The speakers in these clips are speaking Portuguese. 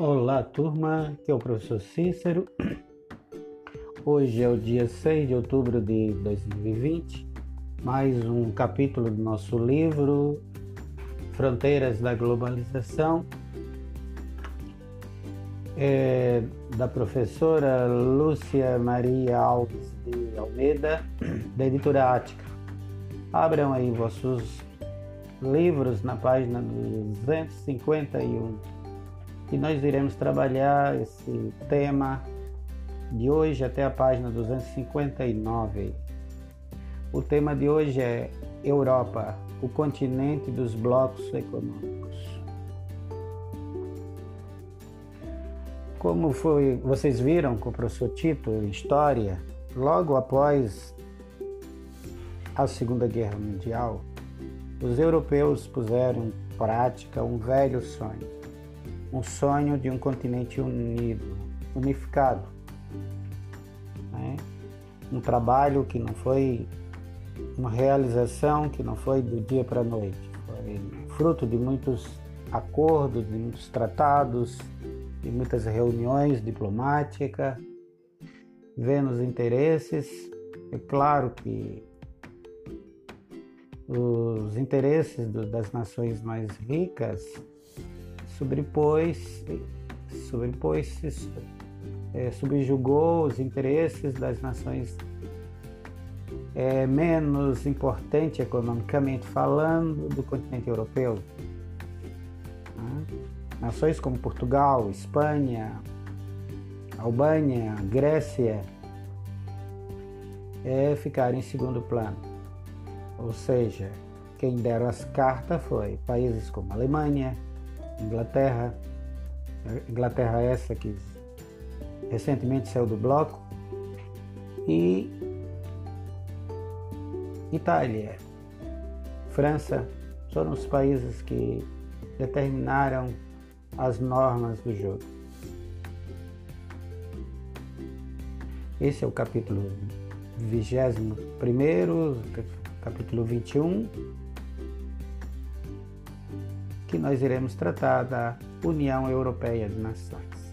Olá, turma, aqui é o professor Cícero. Hoje é o dia 6 de outubro de 2020, mais um capítulo do nosso livro Fronteiras da Globalização, é, da professora Lúcia Maria Alves de Almeida, da editora Ática. Abram aí vossos livros na página 251 e nós iremos trabalhar esse tema de hoje até a página 259. O tema de hoje é Europa, o continente dos blocos econômicos. Como foi, vocês viram com o professor Tito, História, logo após a Segunda Guerra Mundial, os europeus puseram em prática um velho sonho um sonho de um continente unido, unificado. Né? Um trabalho que não foi uma realização que não foi do dia para a noite, foi fruto de muitos acordos, de muitos tratados, de muitas reuniões diplomáticas, vendo os interesses. É claro que os interesses das nações mais ricas sobrepôs, sobrepôs é, subjugou os interesses das nações é, menos importantes economicamente falando do continente europeu. Nações como Portugal, Espanha, Albânia, Grécia é, ficaram em segundo plano. Ou seja, quem deram as cartas foi países como Alemanha, Inglaterra, Inglaterra essa que recentemente saiu do bloco, e Itália, França, foram os países que determinaram as normas do jogo. Esse é o capítulo 21, capítulo 21 que nós iremos tratar da União Europeia de Nações.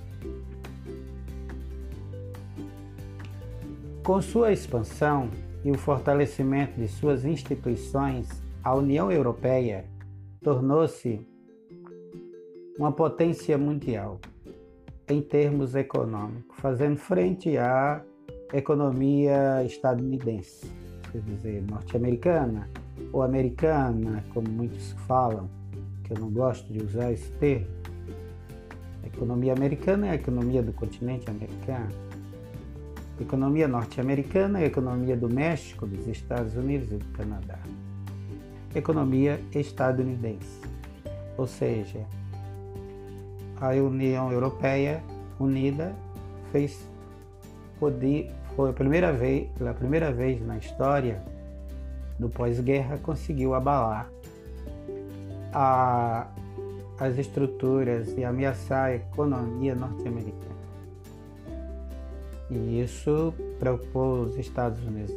Com sua expansão e o fortalecimento de suas instituições, a União Europeia tornou-se uma potência mundial em termos econômicos, fazendo frente à economia estadunidense, quer dizer, norte-americana ou americana, como muitos falam que eu não gosto de usar esse termo. A economia americana é a economia do continente americano. A economia norte-americana é a economia do México, dos Estados Unidos e do Canadá. A economia estadunidense. Ou seja, a União Europeia Unida fez poder, foi a primeira vez, pela primeira vez na história do pós-guerra conseguiu abalar a, as estruturas e ameaçar a economia norte-americana. E isso preocupou os Estados Unidos.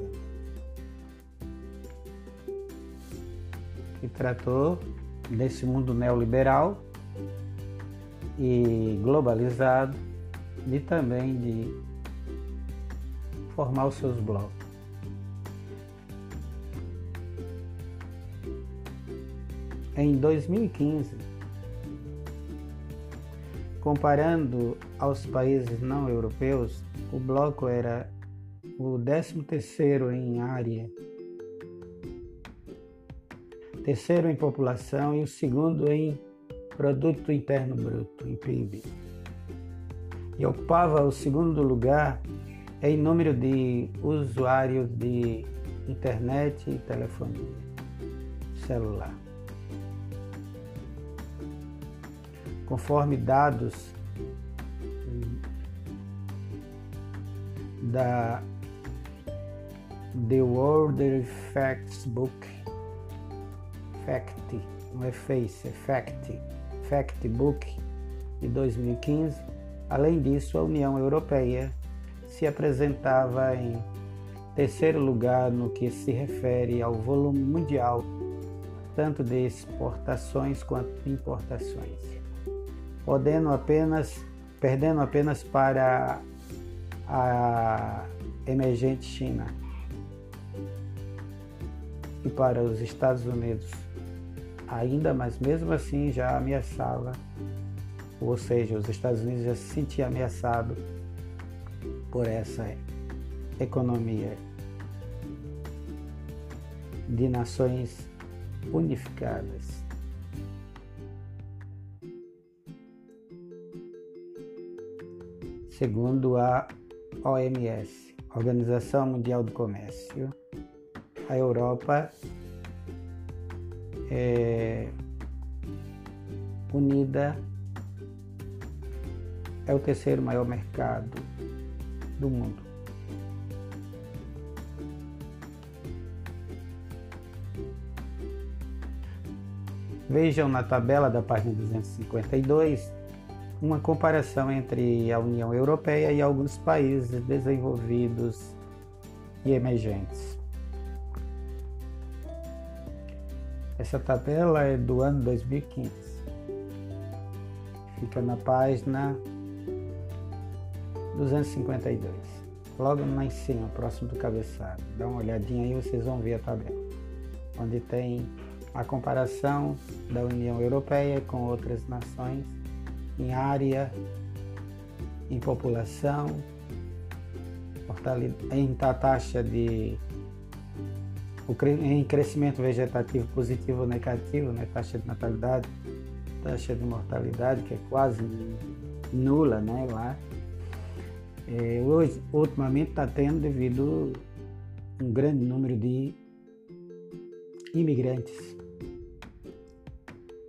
Que tratou desse mundo neoliberal e globalizado e também de formar os seus blocos. Em 2015, comparando aos países não europeus, o bloco era o 13º em área, terceiro em população e o segundo em produto interno bruto, em PIB. E ocupava o segundo lugar em número de usuários de internet e telefonia celular. Conforme dados da The World Facts Book, Fact, não é Face, é Fact, Fact Book de 2015. Além disso, a União Europeia se apresentava em terceiro lugar no que se refere ao volume mundial, tanto de exportações quanto de importações podendo apenas, perdendo apenas para a emergente China e para os Estados Unidos. Ainda, mas mesmo assim já ameaçava, ou seja, os Estados Unidos já se sentia ameaçado por essa economia de nações unificadas. Segundo a OMS, Organização Mundial do Comércio, a Europa é unida é o terceiro maior mercado do mundo. Vejam na tabela da página 252 uma comparação entre a União Europeia e alguns países desenvolvidos e emergentes. Essa tabela é do ano 2015. Fica na página 252. Logo lá em cima, próximo do cabeçalho. Dá uma olhadinha aí, vocês vão ver a tabela. Onde tem a comparação da União Europeia com outras nações em área, em população, em taxa de em crescimento vegetativo positivo ou negativo, né? taxa de natalidade, taxa de mortalidade que é quase nula né? lá. É, hoje, ultimamente está tendo devido um grande número de imigrantes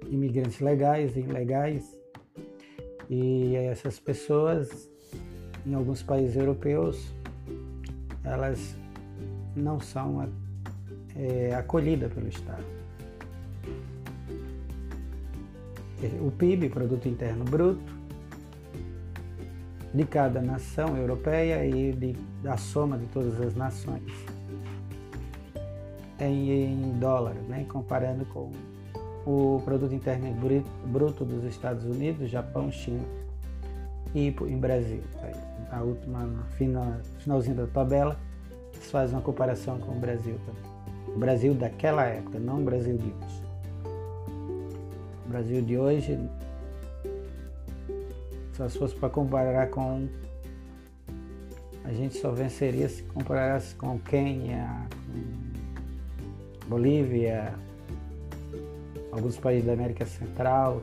imigrantes legais e ilegais. E essas pessoas, em alguns países europeus, elas não são é, acolhidas pelo Estado. O PIB, Produto Interno Bruto, de cada nação europeia e de, da soma de todas as nações em, em dólares, né? comparando com o produto interno bruto dos Estados Unidos, Japão, China e em Brasil. A última, final, finalzinho da tabela, se faz uma comparação com o Brasil também. O Brasil daquela época, não o Brasil de hoje. O Brasil de hoje, se fosse para comparar com. A gente só venceria se comparasse com Quênia, com Bolívia, alguns países da América Central,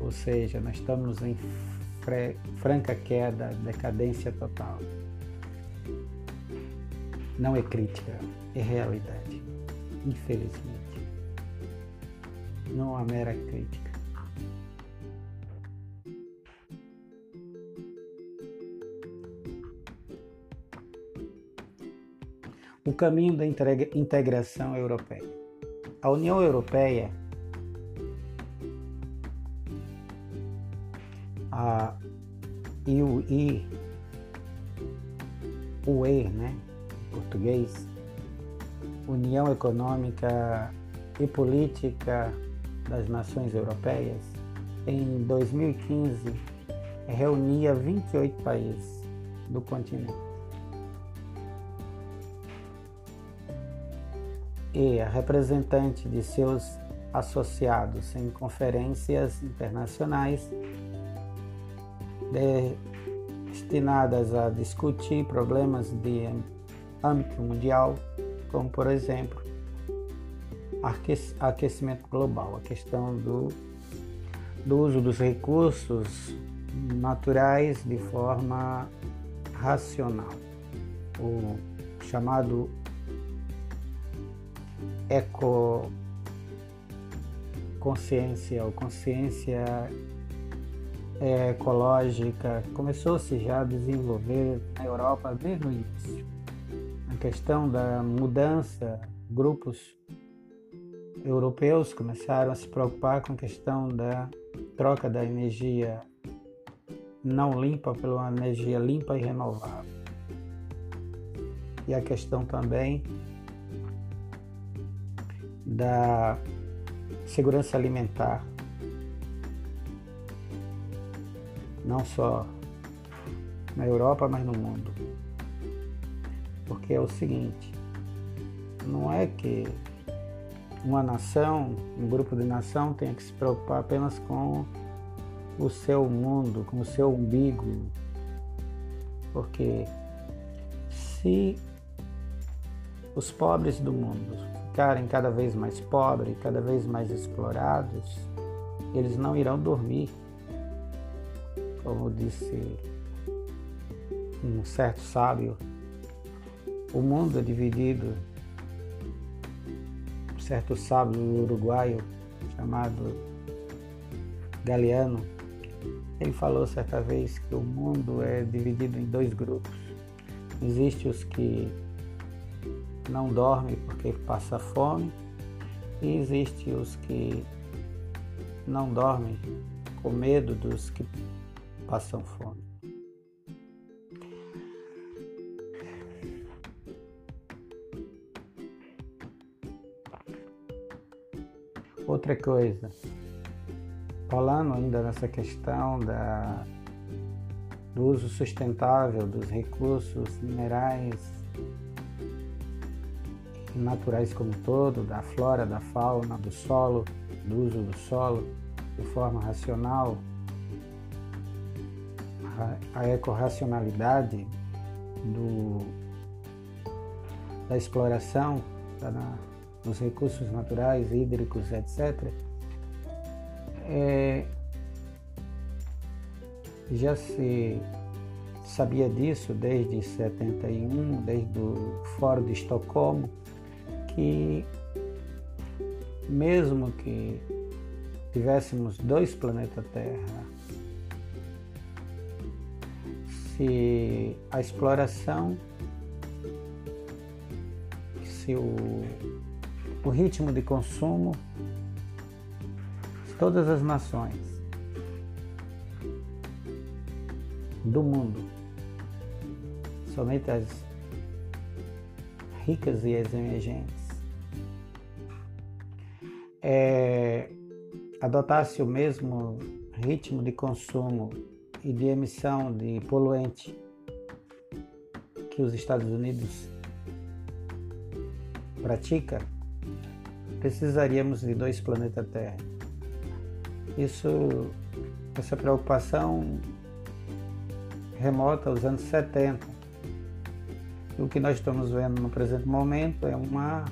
ou seja, nós estamos em franca queda, decadência total. Não é crítica, é realidade, infelizmente. Não há mera crítica. O caminho da integração europeia. A União Europeia, a IUI, UE, né, em português, União Econômica e Política das Nações Europeias, em 2015 reunia 28 países do continente. E a representante de seus associados em conferências internacionais destinadas a discutir problemas de âmbito mundial, como por exemplo aquecimento global, a questão do, do uso dos recursos naturais de forma racional, o chamado eco consciência ou consciência é, ecológica começou-se já a desenvolver na Europa desde o início. A questão da mudança, grupos europeus começaram a se preocupar com a questão da troca da energia não limpa pela energia limpa e renovável. E a questão também da segurança alimentar não só na Europa, mas no mundo. Porque é o seguinte, não é que uma nação, um grupo de nação tenha que se preocupar apenas com o seu mundo, com o seu umbigo. Porque se os pobres do mundo ficarem cada vez mais pobres, cada vez mais explorados, eles não irão dormir. Como disse um certo sábio, o mundo é dividido. Um certo sábio uruguaio chamado Galeano, ele falou certa vez que o mundo é dividido em dois grupos. Existem os que não dormem porque passa fome e existem os que não dormem com medo dos que passam fome. Outra coisa, falando ainda nessa questão da, do uso sustentável dos recursos minerais naturais como um todo, da flora, da fauna, do solo, do uso do solo de forma racional, a, ecorracionalidade do, da exploração da, dos recursos naturais, hídricos, etc., é, já se sabia disso desde 71, desde o Fórum de Estocolmo, que mesmo que tivéssemos dois planetas Terra, se a exploração, se o o ritmo de consumo de todas as nações do mundo, somente as ricas e as emergentes, é, adotasse o mesmo ritmo de consumo e de emissão de poluente que os Estados Unidos pratica, precisaríamos de dois planetas Terra. Isso, essa preocupação remota aos anos 70. E o que nós estamos vendo no presente momento é uma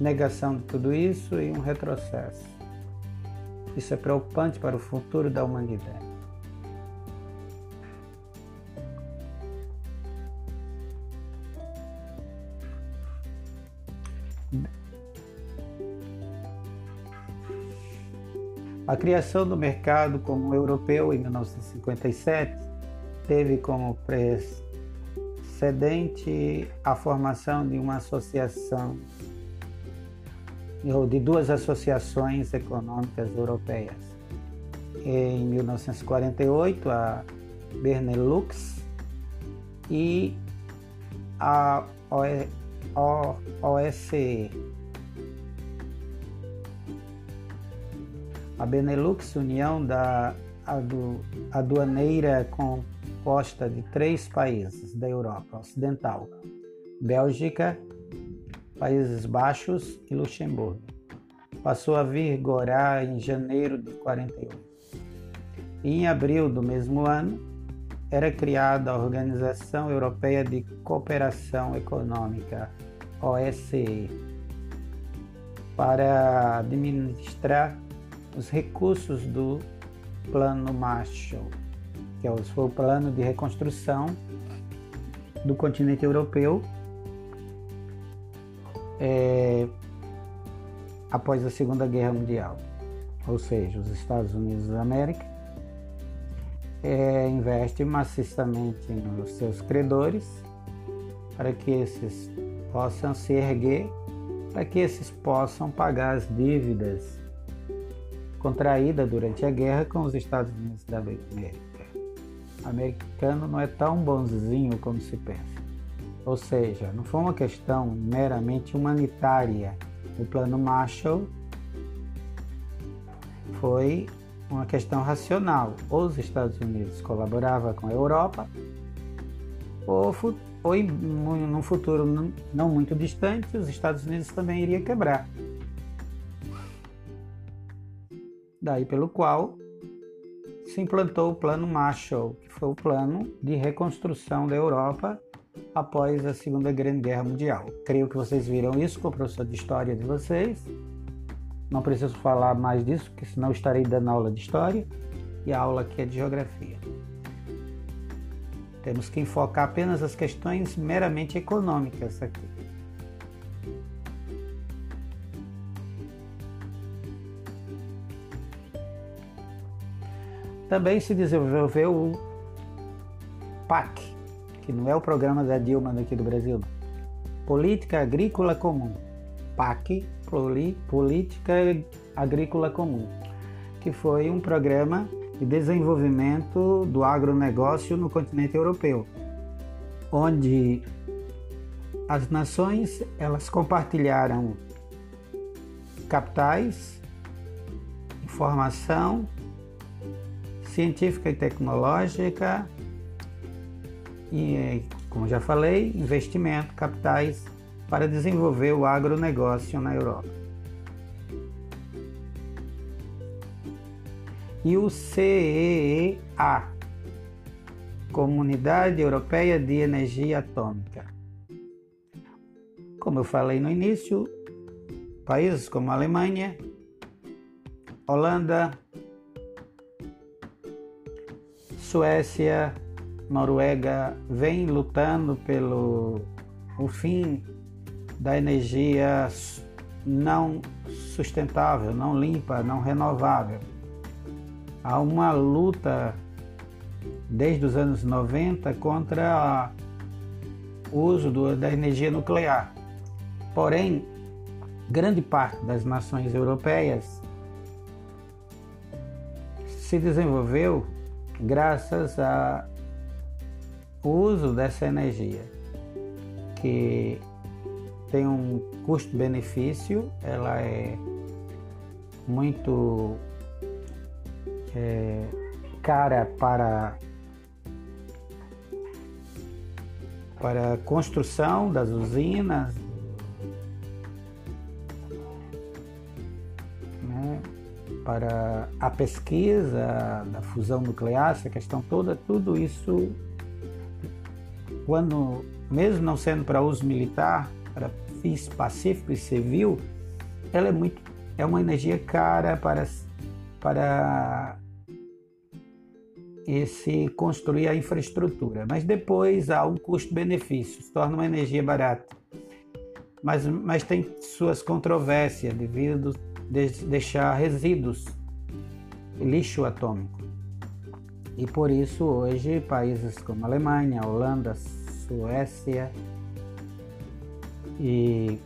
negação de tudo isso e um retrocesso. Isso é preocupante para o futuro da humanidade. A criação do mercado como europeu em 1957 teve como precedente a formação de uma associação de duas associações econômicas europeias. Em 1948, a Benelux e a OSCE, A Benelux, união da aduaneira composta de três países da Europa Ocidental: Bélgica, Países Baixos e Luxemburgo. Passou a vigorar em janeiro de 48. E em abril do mesmo ano, era criada a Organização Europeia de Cooperação Econômica, OSCE, para administrar os recursos do Plano Marshall, que é foi o plano de reconstrução do continente europeu é, após a Segunda Guerra Mundial. Ou seja, os Estados Unidos da América é, investe maciçamente nos seus credores para que esses possam se erguer, para que esses possam pagar as dívidas contraída durante a guerra com os Estados Unidos da América. O americano não é tão bonzinho como se pensa. Ou seja, não foi uma questão meramente humanitária. O plano Marshall foi uma questão racional. Os Estados Unidos colaboravam com a Europa, ou, ou num futuro não muito distante, os Estados Unidos também iria quebrar. Daí pelo qual se implantou o Plano Marshall, que foi o plano de reconstrução da Europa após a Segunda Grande Guerra Mundial. Creio que vocês viram isso com o professor de História de vocês. Não preciso falar mais disso, porque senão estarei dando aula de História e a aula aqui é de Geografia. Temos que enfocar apenas as questões meramente econômicas aqui. Também se desenvolveu o PAC, que não é o programa da Dilma daqui do Brasil, Política Agrícola Comum. PAC, Política Agrícola Comum, que foi um programa de desenvolvimento do agronegócio no continente europeu, onde as nações elas compartilharam capitais, informação científica e tecnológica e, como já falei, investimento, capitais para desenvolver o agronegócio na Europa. E o CEA, Comunidade Europeia de Energia Atômica. Como eu falei no início, países como Alemanha, Holanda, Suécia, Noruega vêm lutando pelo o fim da energia não sustentável, não limpa, não renovável. Há uma luta desde os anos 90 contra o uso do, da energia nuclear. Porém, grande parte das nações europeias se desenvolveu graças ao uso dessa energia, que tem um custo-benefício, ela é muito é, cara para para a construção das usinas, para a pesquisa da fusão nuclear, essa questão toda, tudo isso, quando, mesmo não sendo para uso militar, para fins pacífico e civil, ela é muito, é uma energia cara para, para esse construir a infraestrutura. Mas depois há um custo-benefício, se torna uma energia barata. Mas, mas tem suas controvérsias devido de deixar resíduos, lixo atômico. E por isso hoje países como Alemanha, Holanda, Suécia e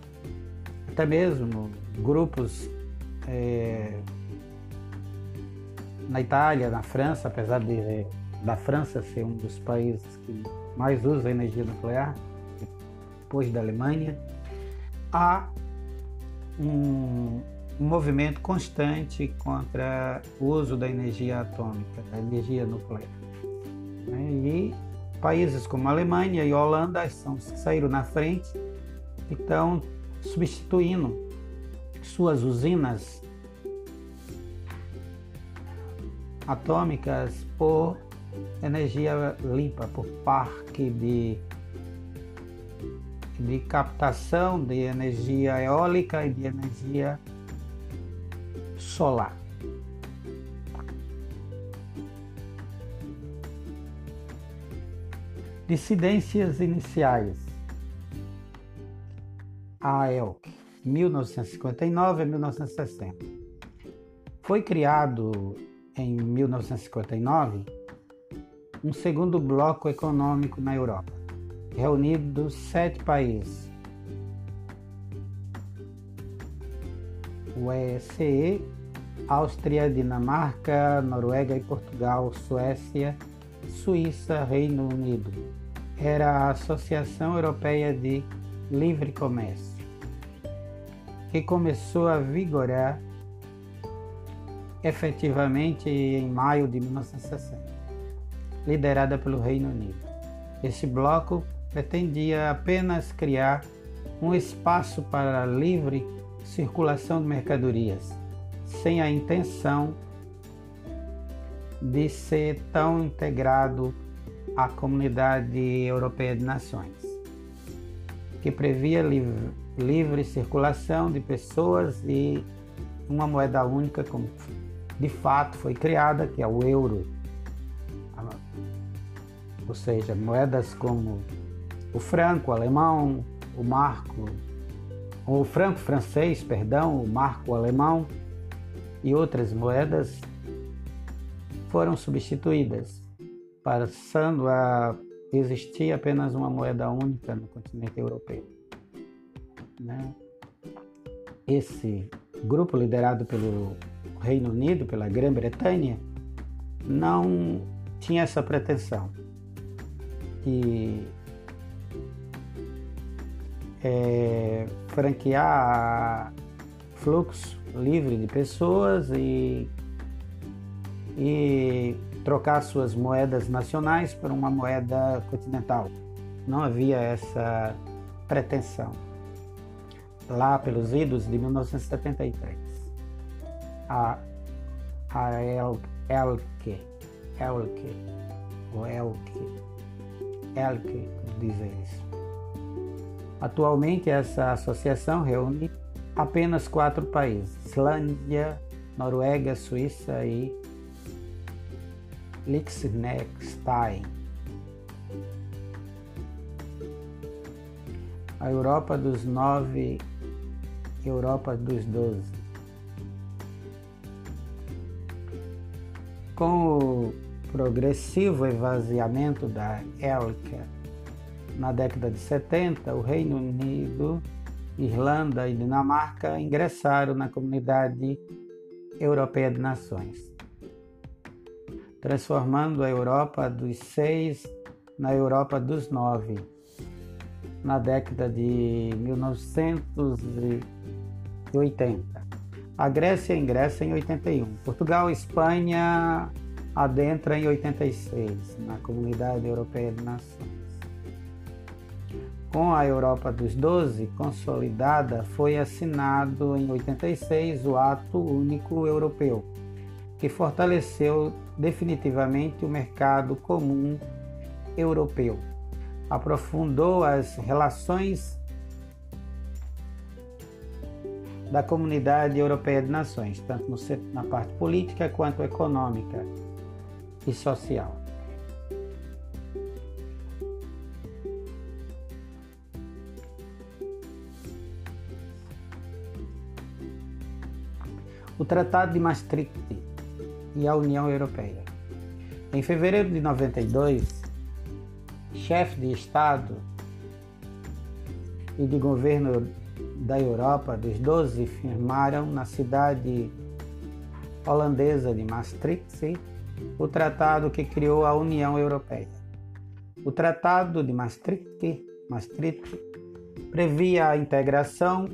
até mesmo grupos é, na Itália, na França, apesar de da França ser um dos países que mais usa energia nuclear, depois da Alemanha, há um, um movimento constante contra o uso da energia atômica, da energia nuclear. Né? E países como a Alemanha e a Holanda são, saíram na frente e estão substituindo suas usinas atômicas por energia limpa, por parque de, de captação de energia eólica e de energia solar. Dissidências iniciais. AELC, 1959 a 1960. Foi criado em 1959 um segundo bloco econômico na Europa, reunido sete países. O ECE Áustria, Dinamarca, Noruega e Portugal, Suécia, Suíça, Reino Unido. Era a Associação Europeia de Livre Comércio, que começou a vigorar efetivamente em maio de 1960, liderada pelo Reino Unido. Esse bloco pretendia apenas criar um espaço para livre circulação de mercadorias, sem a intenção de ser tão integrado à comunidade europeia de nações, que previa livre, livre circulação de pessoas e uma moeda única, como de fato foi criada, que é o euro. Ou seja, moedas como o franco alemão, o marco, o franco francês, perdão, o marco alemão e outras moedas foram substituídas, passando a existir apenas uma moeda única no continente europeu. Né? Esse grupo liderado pelo Reino Unido, pela Grã-Bretanha, não tinha essa pretensão de é, franquear fluxo livre de pessoas e, e trocar suas moedas nacionais por uma moeda continental. Não havia essa pretensão. Lá pelos idos de 1973, a, a El, Elke, Elke, ou Elke, Elke, dizer isso Atualmente, essa associação reúne apenas quatro países: Islândia, Noruega, Suíça e Liechtenstein. A Europa dos nove, Europa dos doze. Com o progressivo esvaziamento da ELCA na década de 70, o Reino Unido, Irlanda e Dinamarca ingressaram na Comunidade Europeia de Nações, transformando a Europa dos seis na Europa dos nove, na década de 1980. A Grécia ingressa em 81. Portugal e Espanha adentra em 86 na Comunidade Europeia de Nações. Com a Europa dos Doze consolidada, foi assinado em 86 o Ato Único Europeu, que fortaleceu definitivamente o mercado comum europeu, aprofundou as relações da Comunidade Europeia de Nações, tanto na parte política quanto econômica e social. Tratado de Maastricht e a União Europeia. Em fevereiro de 92, chefes de Estado e de governo da Europa, dos 12, firmaram na cidade holandesa de Maastricht o tratado que criou a União Europeia. O Tratado de Maastricht, Maastricht previa a integração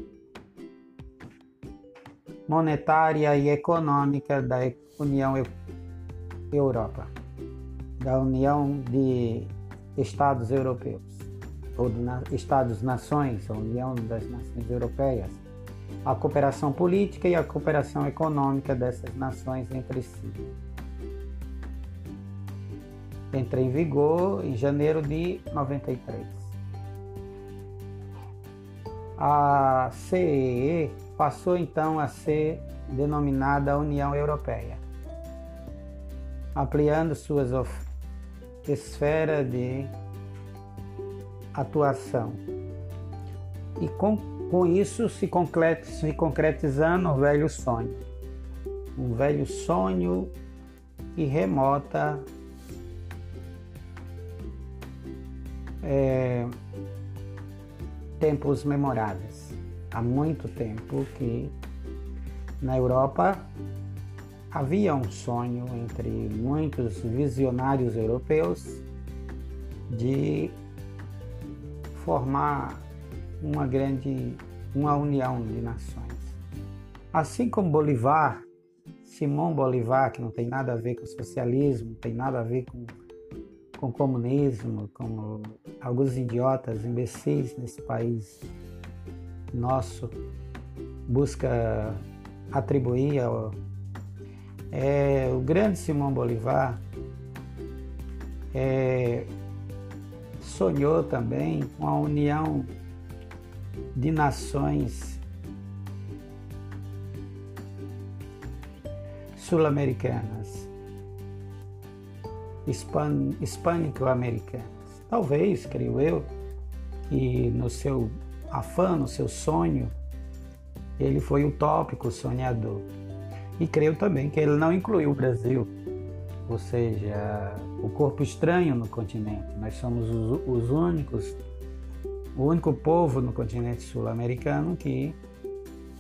monetária e econômica da União Europa, da União de Estados Europeus, ou de Estados-nações, a União das Nações Europeias, a cooperação política e a cooperação econômica dessas nações entre si. Entra em vigor em janeiro de 93. A CEE passou então a ser denominada União Europeia, ampliando suas esferas de atuação. E com, com isso se, se concretizando um velho sonho, um velho sonho e remota é, tempos memoráveis há muito tempo que na Europa havia um sonho entre muitos visionários europeus de formar uma grande uma união de nações. Assim como Bolivar Simão Bolivar, que não tem nada a ver com socialismo, tem nada a ver com, com comunismo, com alguns idiotas, imbecis nesse país nosso, busca atribuir ao, é, o grande Simão Bolivar é, sonhou também com a união de nações sul-americanas, hispânico-americanas. Talvez, creio eu, que no seu afã, no seu sonho, ele foi utópico, sonhador. E creio também que ele não incluiu o Brasil, ou seja, o corpo estranho no continente. Nós somos os, os únicos, o único povo no continente sul-americano que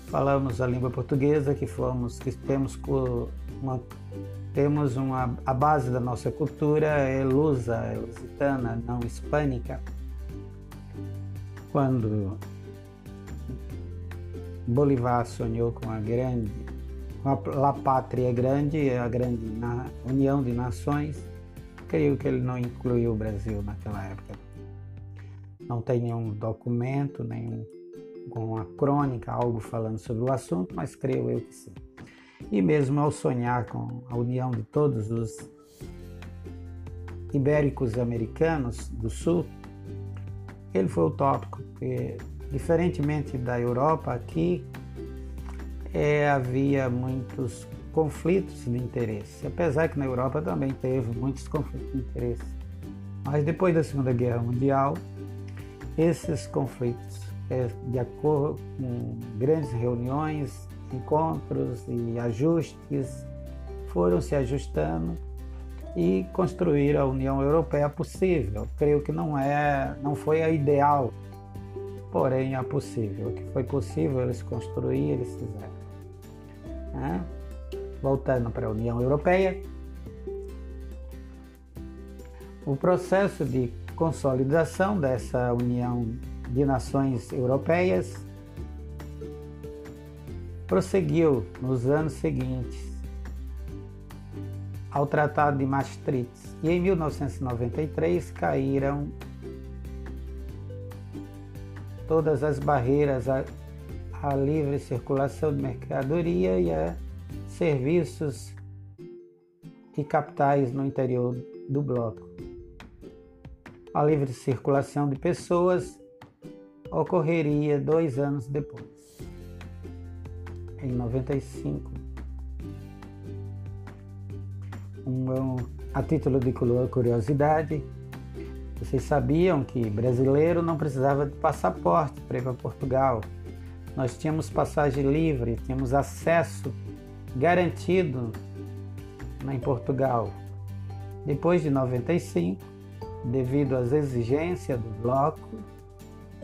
falamos a língua portuguesa, que fomos, que temos uma, temos uma a base da nossa cultura é lusa, é lusitana, não hispânica. Quando Bolivar sonhou com a grande La Pátria Grande, a grande união de nações, creio que ele não incluiu o Brasil naquela época. Não tem nenhum documento, nenhum uma crônica, algo falando sobre o assunto, mas creio eu que sim. E mesmo ao sonhar com a união de todos os ibéricos americanos do sul, ele foi utópico, porque diferentemente da Europa, aqui é, havia muitos conflitos de interesse, apesar que na Europa também teve muitos conflitos de interesse. Mas depois da Segunda Guerra Mundial, esses conflitos, é, de acordo com grandes reuniões, encontros e ajustes, foram se ajustando e construir a União Europeia possível. Creio que não é, não foi a ideal, porém a possível. O que foi possível eles construir, eles fizeram. Né? Voltando para a União Europeia, o processo de consolidação dessa União de Nações Europeias prosseguiu nos anos seguintes ao Tratado de Maastricht e em 1993 caíram todas as barreiras a livre circulação de mercadoria e a serviços e capitais no interior do bloco. A livre circulação de pessoas ocorreria dois anos depois, em 95. Um, a título de curiosidade, vocês sabiam que brasileiro não precisava de passaporte para ir para Portugal nós tínhamos passagem livre, tínhamos acesso garantido em Portugal. Depois de 95, devido às exigências do bloco,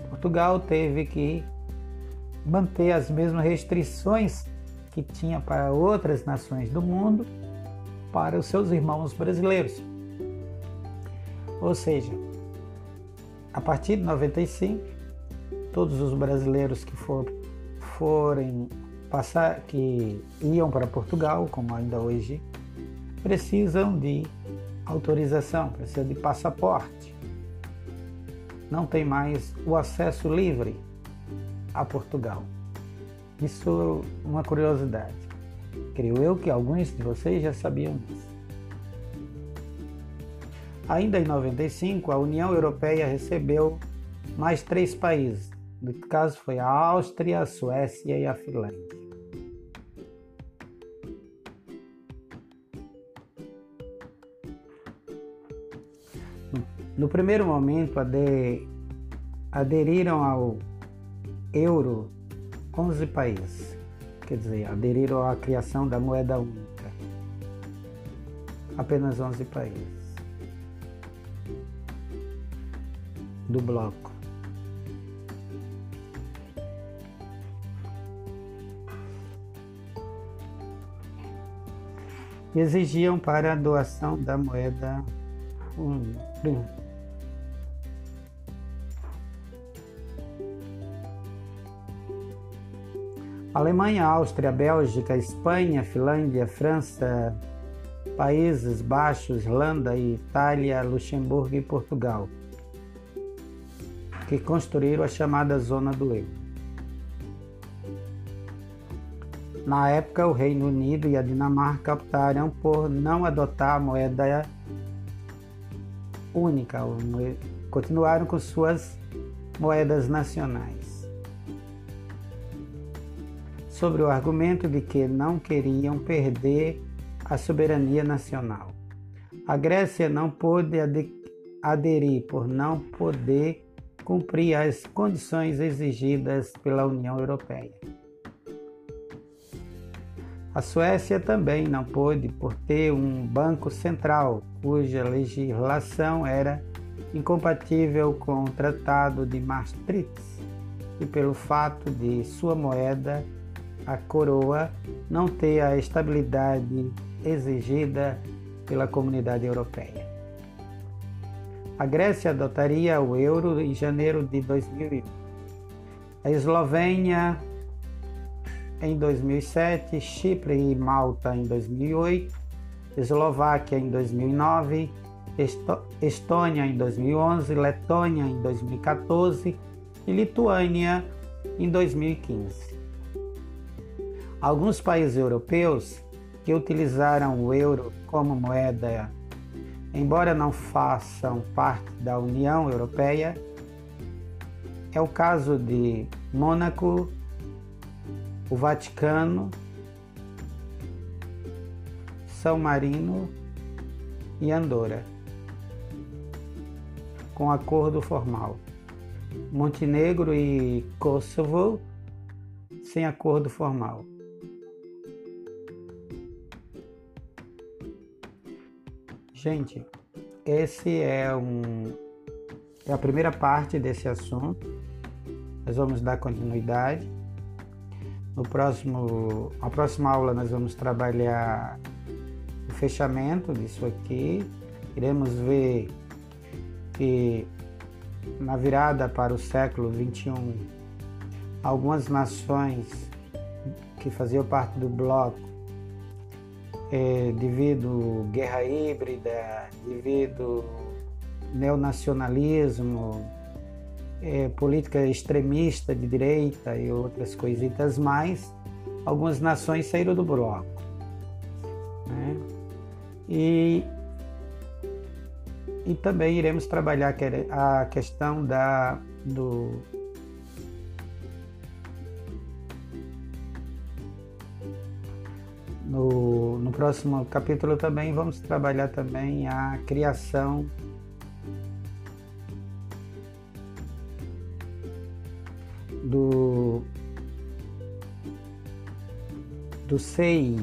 Portugal teve que manter as mesmas restrições que tinha para outras nações do mundo para os seus irmãos brasileiros. Ou seja, a partir de 95, todos os brasileiros que foram forem passar, que iam para Portugal, como ainda hoje, precisam de autorização, precisam de passaporte. Não tem mais o acesso livre a Portugal. Isso é uma curiosidade. Creio eu que alguns de vocês já sabiam disso. Ainda em 95, a União Europeia recebeu mais três países, no caso foi a Áustria, a Suécia e a Finlândia. No primeiro momento, aderiram ao euro 11 países, quer dizer, aderiram à criação da moeda única. Apenas 11 países do bloco. exigiam para a doação da moeda um, Alemanha, Áustria, Bélgica, Espanha, Finlândia, França, Países Baixos, Irlanda, Itália, Luxemburgo e Portugal, que construíram a chamada Zona do Euro. Na época, o Reino Unido e a Dinamarca optaram por não adotar a moeda única, continuaram com suas moedas nacionais. Sobre o argumento de que não queriam perder a soberania nacional. A Grécia não pôde aderir por não poder cumprir as condições exigidas pela União Europeia. A Suécia também não pôde por ter um banco central cuja legislação era incompatível com o Tratado de Maastricht e pelo fato de sua moeda, a coroa, não ter a estabilidade exigida pela comunidade europeia. A Grécia adotaria o euro em janeiro de 2001. A Eslovênia em 2007, Chipre e Malta em 2008, Eslováquia em 2009, Estônia em 2011, Letônia em 2014 e Lituânia em 2015. Alguns países europeus que utilizaram o euro como moeda, embora não façam parte da União Europeia, é o caso de Mônaco, o Vaticano, São Marino e Andorra, com acordo formal. Montenegro e Kosovo, sem acordo formal. Gente, esse é um é a primeira parte desse assunto. Nós vamos dar continuidade. No próximo, a próxima aula nós vamos trabalhar o fechamento disso aqui. Iremos ver que na virada para o século XXI, algumas nações que faziam parte do bloco, é, devido guerra híbrida, devido neonacionalismo, é, política extremista de direita e outras coisitas mais, algumas nações saíram do bloco. Né? E, e também iremos trabalhar a questão da, do, no, no próximo capítulo também vamos trabalhar também a criação. Do, do CEI,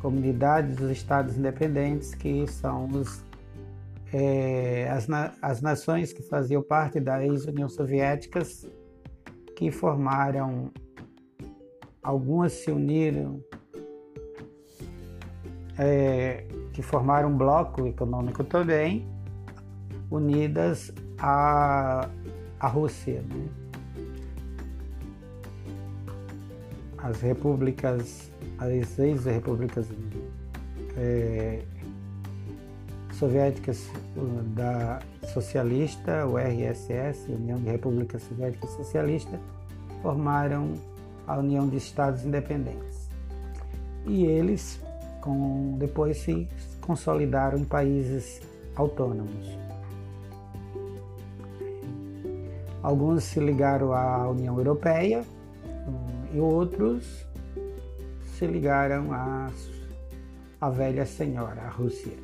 Comunidades dos Estados Independentes, que são os, é, as, as nações que faziam parte da ex-União Soviética, que formaram, algumas se uniram, é, que formaram um bloco econômico também, unidas à, à Rússia. Né? as repúblicas, as ex-repúblicas é, soviéticas da socialista, o RSS, União de Repúblicas Soviéticas Socialistas, formaram a União de Estados Independentes. E eles com, depois se consolidaram em países autônomos. Alguns se ligaram à União Europeia, e outros se ligaram à, à velha senhora, a Rússia.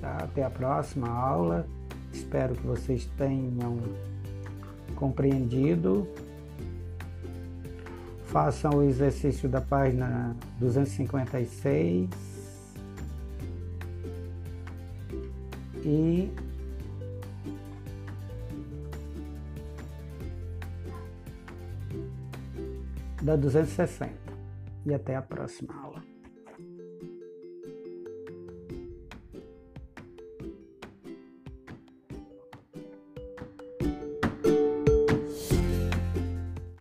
Tá? Até a próxima aula. Espero que vocês tenham compreendido. Façam o exercício da página 256 e da 260. E até a próxima aula.